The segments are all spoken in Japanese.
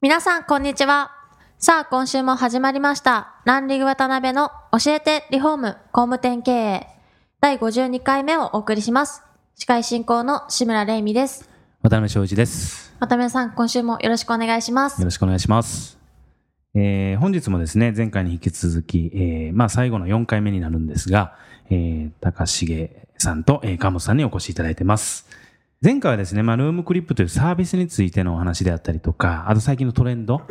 皆さんこんにちはさあ今週も始まりましたランリグ渡辺の教えてリフォーム工務店経営第52回目をお送りします司会進行の志村玲美です渡辺翔一です。渡辺さん今週もよろしくお願いしますよろしくお願いします。えー本日もですね、前回に引き続き、えーまあ最後の4回目になるんですが、えー高重さんと、えー、鴨さんにお越しいただいてます。前回はですね、まあ、ルームクリップというサービスについてのお話であったりとか、あと最近のトレンド、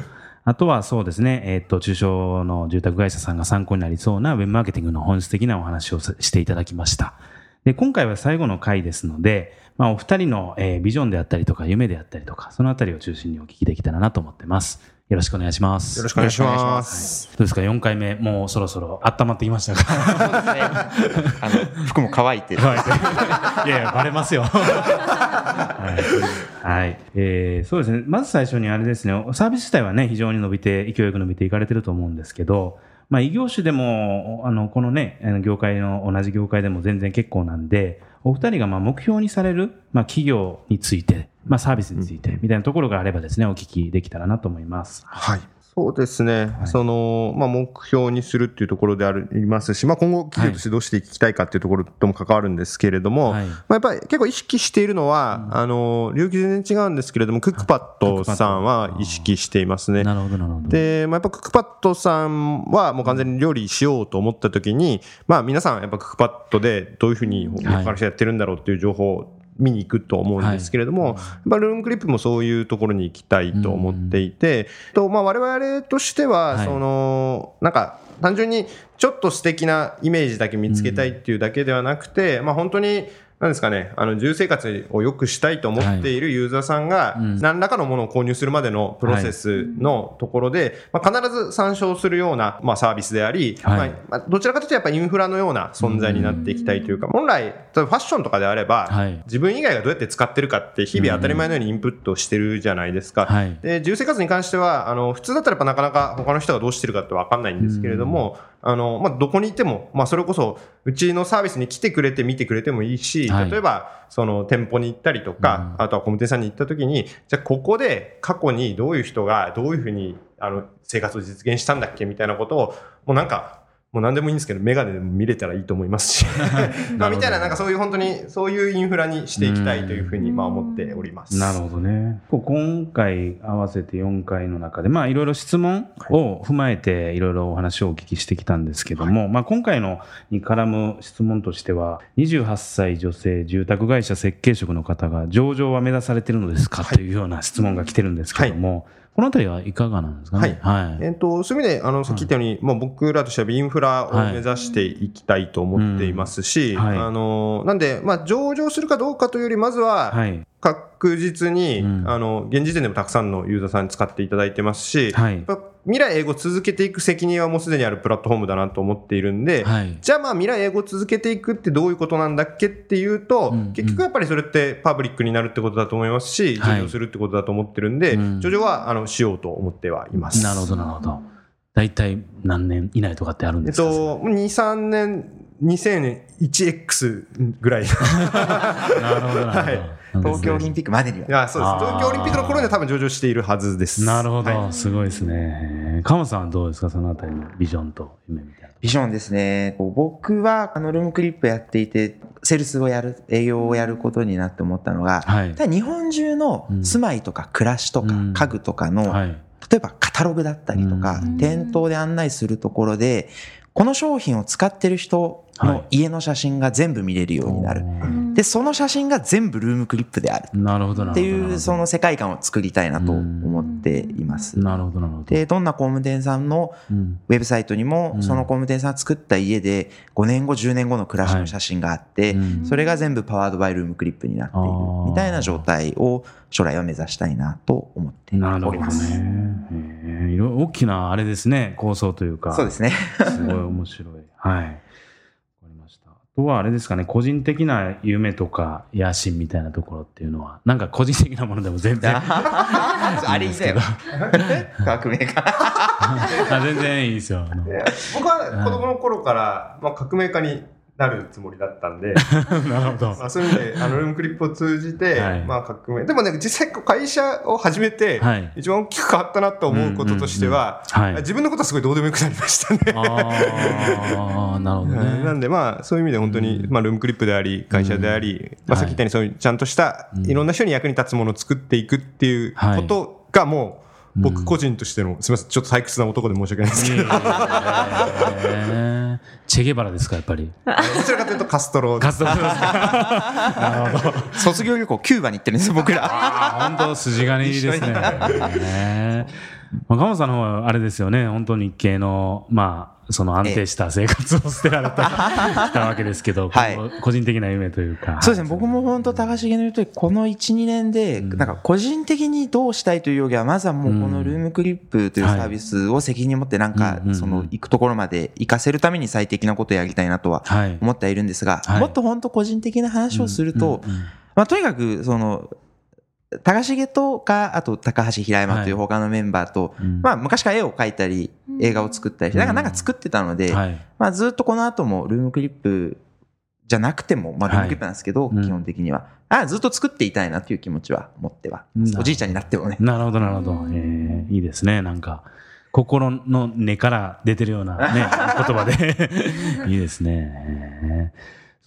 あとはそうですね、えっ、と、中小の住宅会社さんが参考になりそうなウェブマーケティングの本質的なお話をしていただきました。で、今回は最後の回ですので、まあ、お二人の、えービジョンであったりとか、夢であったりとか、そのあたりを中心にお聞きできたらなと思ってます。よろしくお願いします。よろしくお願いします。どうですか ?4 回目、もうそろそろ温まってきましたか？あの、服も乾いて。いやいや、バレますよ。はい。はい。えーそうですね。まず最初にあれですね、サービス自体はね、非常に伸びて、勢いよく伸びていかれてると思うんですけど、まあ、異業種でも、あの、このね、あの業界の、同じ業界でも全然結構なんで、お二人がまあ目標にされる、まあ、企業について、まあ、サービスについて、みたいなところがあればですね、お聞きできたらなと思います。はい。そうですね、はい。その、まあ、目標にするっていうところでありますし、まあ、今後、企業としてどうしていきたいかっていうところとも関わるんですけれども、はい。まあ、やっぱり結構意識しているのは、あの、領域全然違うんですけれども、クックパッドさんは意識していますね。なるほど、なるほど。で、まあ、やっぱクックパッドさんはもう完全に料理しようと思った時に、まあ皆さんやっぱクックパッドでどういうふうに他の人やってるんだろうっていう情報を見に行くと思うんですけれども、やっぱルームクリップもそういうところに行きたいと思っていて、とまあ我々としては、はい。その、なんか単純にちょっと素敵なイメージだけ見つけたいっていうだけではなくて、まあ本当になんですかね、あの、住生活を良くしたいと思っているユーザーさんが、うん。何らかのものを購入するまでのプロセスのところで、まあ、必ず参照するような、まあ、サービスであり、はい。まあまあ、どちらかというとやっぱりインフラのような存在になっていきたいというか、本来、例えばファッションとかであれば、はい。自分以外がどうやって使ってるかって日々当たり前のようにインプットしてるじゃないですか。はい。で、住生活に関しては、あの、普通だったらやっぱなかなか他の人がどうしてるかってわかんないんですけれども、あの、まあ、どこにいても、まあ、それこそ、うちのサービスに来てくれて見てくれてもいいし、はい。例えば、その店舗に行ったりとか、あとはコミュニティさんに行った時に、じゃあここで過去にどういう人がどういうふうにあの生活を実現したんだっけみたいなことを、もうなんか、もう何でもいいんですけど、メガネでも見れたらいいと思いますし、まあみたいな、なんかそういう本当に、そういうインフラにしていきたいというふうに、まあ思っております。なるほどね。こう今回合わせて4回の中で、まあいろいろ質問を踏まえていろいろお話をお聞きしてきたんですけども、まあ今回のに絡む質問としては、28歳女性住宅会社設計職の方が上場は目指されているのですかというような質問が来てるんですけども、このあたりはいかがなんですかね？はい。えっと、そういう意味で、あの、さっき言ったように、まあ、僕らとしてはインフラを目指していきたいと思っていますし、はいうんはいあの、なんで、まあ、上場するかどうかというより、まずは、はい。確実に、うんあの、現時点でもたくさんのユーザーさんに使っていただいてますし、はいやっぱ未来英語を続けていく責任はもうすでにあるプラットフォームだなと思っているんで、はい。じゃあまあ未来英語を続けていくってどういうことなんだっけっていうと、うん結局やっぱりそれってパブリックになるってことだと思いますし、はい上場するってことだと思ってるんで、うん上場はあのしようと思ってはいます。なるほど、なるほど。大体何年以内とかってあるんえっですか、と、2、3年、2000年 1X ぐらい。なるほど、なるほど。東京オリンピックまでには。いや、そうです。東京オリンピックの頃には多分上場しているはずです。なるほど、はいすごいですね。カモさんはどうですか、そのあたりのビジョンと夢みたいな。ビジョンですね。僕は、あの、ルームクリップやっていて、セールスをやる、営業をやることになって思ったのが、はい。日本中の住まいとか暮らしとかうん家具とかの、はい。例えばカタログだったりとかうん、店頭で案内するところで、この商品を使ってる人の家の写真が全部見れるようになる。で、その写真が全部ルームクリップである。っていう、その世界観を作りたいなと思っています。なるほど、なるほど。で、どんな工務店さんのうん、ウェブサイトにもう、んその工務店さんが作った家で5年後、10年後の暮らしの写真があってうん、それが全部パワードバイルームクリップになっているみたいな状態を将来は目指したいなと思っておなるほどります。ね。へえいろ大きなあれですね、構想というか。そうですね。すごい面白い。はい。わかりました。あとはあれですかね、個人的な夢とか野心みたいなところっていうのは、なんか個人的なものでも全然。あれいいだよ。革命家。あ全然いいですよ。僕は子供の頃から、まあ、革命家になるつもりだったんで、なるほど。まあ、そういう意味で、あの、ルームクリップを通じて、はいまあ、革命。でもね、実際、会社を始めて、はい。一番大きく変わったなと思うこととしては、はい。自分のことはすごいどうでもよくなりましたね。ああ、なるほどうんなね。んでまあそういう意味で本当に、うんまあ、ルームクリップであり会社であり、まあ、さっき言ったようにそういうちゃんとしたうんいろんな人に役に立つものを作っていくっていうことがもう僕個人としてのすみませんちょっと退屈な男で申し訳ないですけど、チェゲバラですか、やっぱり？どちらかというとカストロ活動ですか。なるほど。卒業旅行キューバに行ってるんですよ、僕ら。ああ、本当筋金入りですね。ねまあ、鴨さんの方はあれですよね、本当日系の、まあ、その安定した生活を捨てられた、したわけですけど、はい。個人的な夢というか。そうですね、僕も本当、高重の言うとり、この1、2年で、うん。なんか個人的にどうしたいというよりは、まずはもうこのルームクリップというサービスを責任持って、なんかその行くところまで行かせるために最適なことをやりたいなとははい。思ってはいるんですがはい、もっと本当個人的な話をすると、うんうんうん。まあ、とにかく、その、高重とか、あと高橋平山という他のメンバーと、うんまあ、昔から絵を描いたり、映画を作ったりして、なんかなんか作ってたので、はい。まあ、ずっとこの後もルームクリップじゃなくても、まあ、ルームクリップなんですけど、うん基本的には。あずっと作っていたいなという気持ちは持っては。うんおじいちゃんになってもね。なるほど、なるほど。うんえーいいですね、なんか。心の根から出てるようなね、言葉で。いいですね。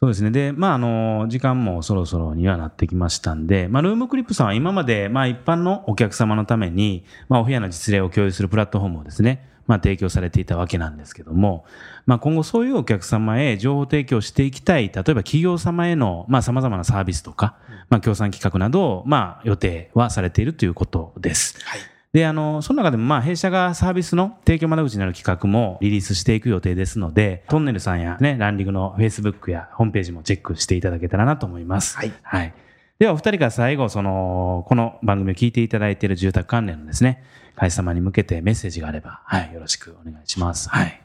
そうですね。で、まあ、あの、時間もそろそろにはなってきましたんで、まあ、ルームクリップさんは今まで、まあ、一般のお客様のために、まあ、お部屋の実例を共有するプラットフォームをですね、まあ、提供されていたわけなんですけども、まあ、今後そういうお客様へ情報提供していきたい、例えば企業様への、まあ、様々なサービスとか、まあ、協賛企画などを、まあ、予定はされているということです。はいで、あの、その中でも、まあ、弊社がサービスの提供窓口になる企画もリリースしていく予定ですので、トンネルさんやね、ランディングの Facebook やホームページもチェックしていただけたらなと思います。はい。はい。では、お二人が最後、その、この番組を聞いていただいている住宅関連のですね、会社様に向けてメッセージがあれば、はい、よろしくお願いします。はい。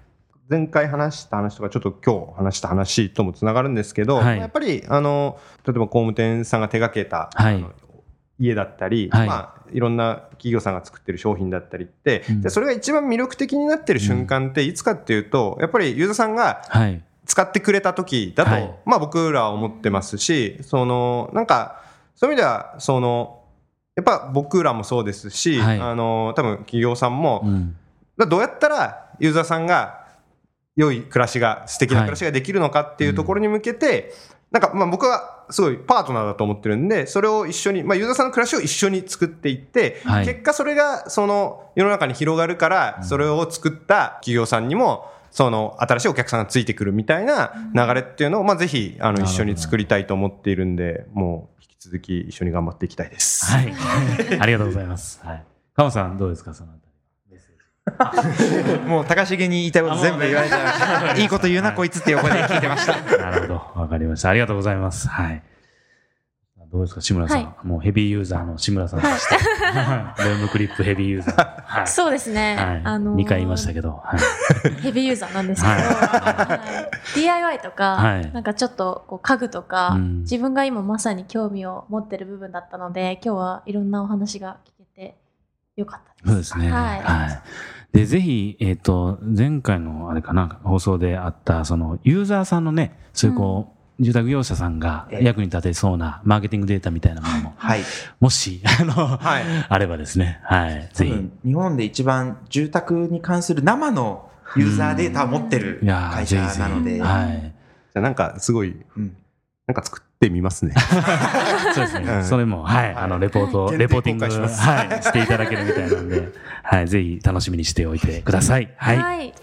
前回話した話とかちょっと今日話した話ともつながるんですけど、はいやっぱりあの例えば工務店さんが手掛けた、はい家だったり、はいまあ、いろんな企業さんが作ってる商品だったりって、うん。でそれが一番魅力的になってる瞬間っていつかっていうと、やっぱりユーザーさんがはい。使ってくれた時だと、はい。まあ僕らは思ってますし、その、なんか、そういう意味では、その、やっぱ僕らもそうですし、はい。あの、多分企業さんも、うん。だどうやったらユーザーさんが良い暮らしが、素敵な暮らしができるのかっていうところに向けて、なんかまあ僕はすごいパートナーだと思ってるんで、それを一緒に、まあユーザーさんの暮らしを一緒に作っていって、はい結果それがその世の中に広がるから、それを作った企業さんにも、その新しいお客さんがついてくるみたいな流れっていうのを、まあぜひあの一緒に作りたいと思っているんで、もう引き続き一緒に頑張っていきたいです。はい。ありがとうございます。はい。カモさん、どうですか、その もう高重に言いたいこと全部言われちゃいました。いいこと言うな、こいつって横で聞いてました。なるほど。わかりました。ありがとうございます。はい。どうですか、志村さん。はもうヘビーユーザーの志村さんとして。ルームクリップヘビーユーザー。はい。そうですね。はい。あのー2回言いましたけど。はい。ヘビーユーザーなんですけど、はいはい DIY とか、はいなんかちょっとこう家具とか、うん自分が今まさに興味を持ってる部分だったので、今日はいろんなお話が聞けてよかったです。そうですね。はいはい。で、ぜひ、えっ、と、前回のあれかな、放送であった、その、ユーザーさんのね、そういうこう、住宅業者さんがええ役に立てそうなマーケティングデータみたいなものも、はい。もし、あの、はいあればですね、はい。ぜひ。多分、日本で一番住宅に関する生のユーザーデータを持ってるいやー会社なので、はい。じゃあなんかすごい、うんなんか作ってってみますね。そうですね。うんそれも、はい、はいあの、レポート、レポーティング、はい、していただけるみたいなんで、はい、ぜひ楽しみにしておいてください。はい。はい。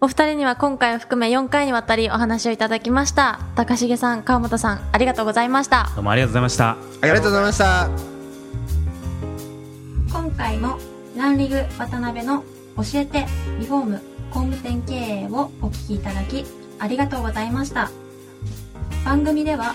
お二人には今回を含め4回にわたりお話をいただきました。高重さん、川本さん、ありがとうございました。どうもありがとうございました。ありがとうございました。今回もランリグ渡辺の教えてリフォーム工務店経営をお聞きいただきありがとうございました番組では